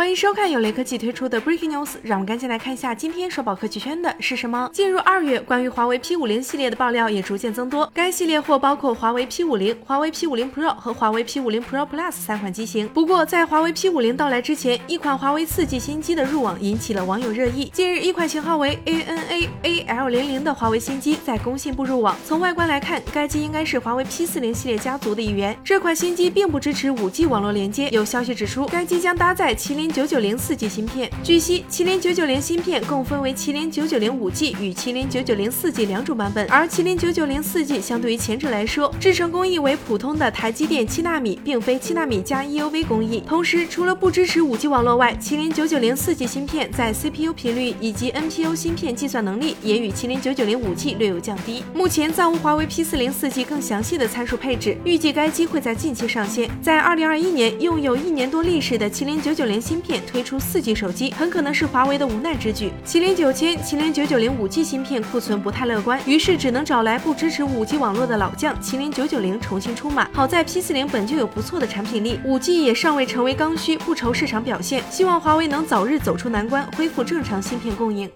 欢迎收看由雷科技推出的 Breaking News，让我们赶紧来看一下今天刷爆科技圈的是什么。进入二月，关于华为 P50 系列的爆料也逐渐增多。该系列或包括华为 P50、华为 P50 Pro 和华为 P50 Pro Plus 三款机型。不过，在华为 P50 到来之前，一款华为 4G 新机的入网引起了网友热议。近日，一款型号为 ANA AL00 的华为新机在工信部入网。从外观来看，该机应该是华为 P40 系列家族的一员。这款新机并不支持 5G 网络连接。有消息指出，该机将搭载麒麟9。九九零四 G 芯片，据悉，麒麟九九零芯片共分为麒麟九九零五 G 与麒麟九九零四 G 两种版本，而麒麟九九零四 G 相对于前者来说，制程工艺为普通的台积电七纳米，并非七纳米加 EUV 工艺。同时，除了不支持五 G 网络外，麒麟九九零四 G 芯片在 CPU 频率以及 NPU 芯片计算能力也与麒麟九九零五 G 略有降低。目前暂无华为 P 四零四 G 更详细的参数配置，预计该机会在近期上线。在二零二一年，拥有一年多历史的麒麟九九零片。推出四 G 手机，很可能是华为的无奈之举。麒麟九千、麒麟九九零五 G 芯片库存不太乐观，于是只能找来不支持五 G 网络的老将麒麟九九零重新出马。好在 P 四零本就有不错的产品力，五 G 也尚未成为刚需，不愁市场表现。希望华为能早日走出难关，恢复正常芯片供应。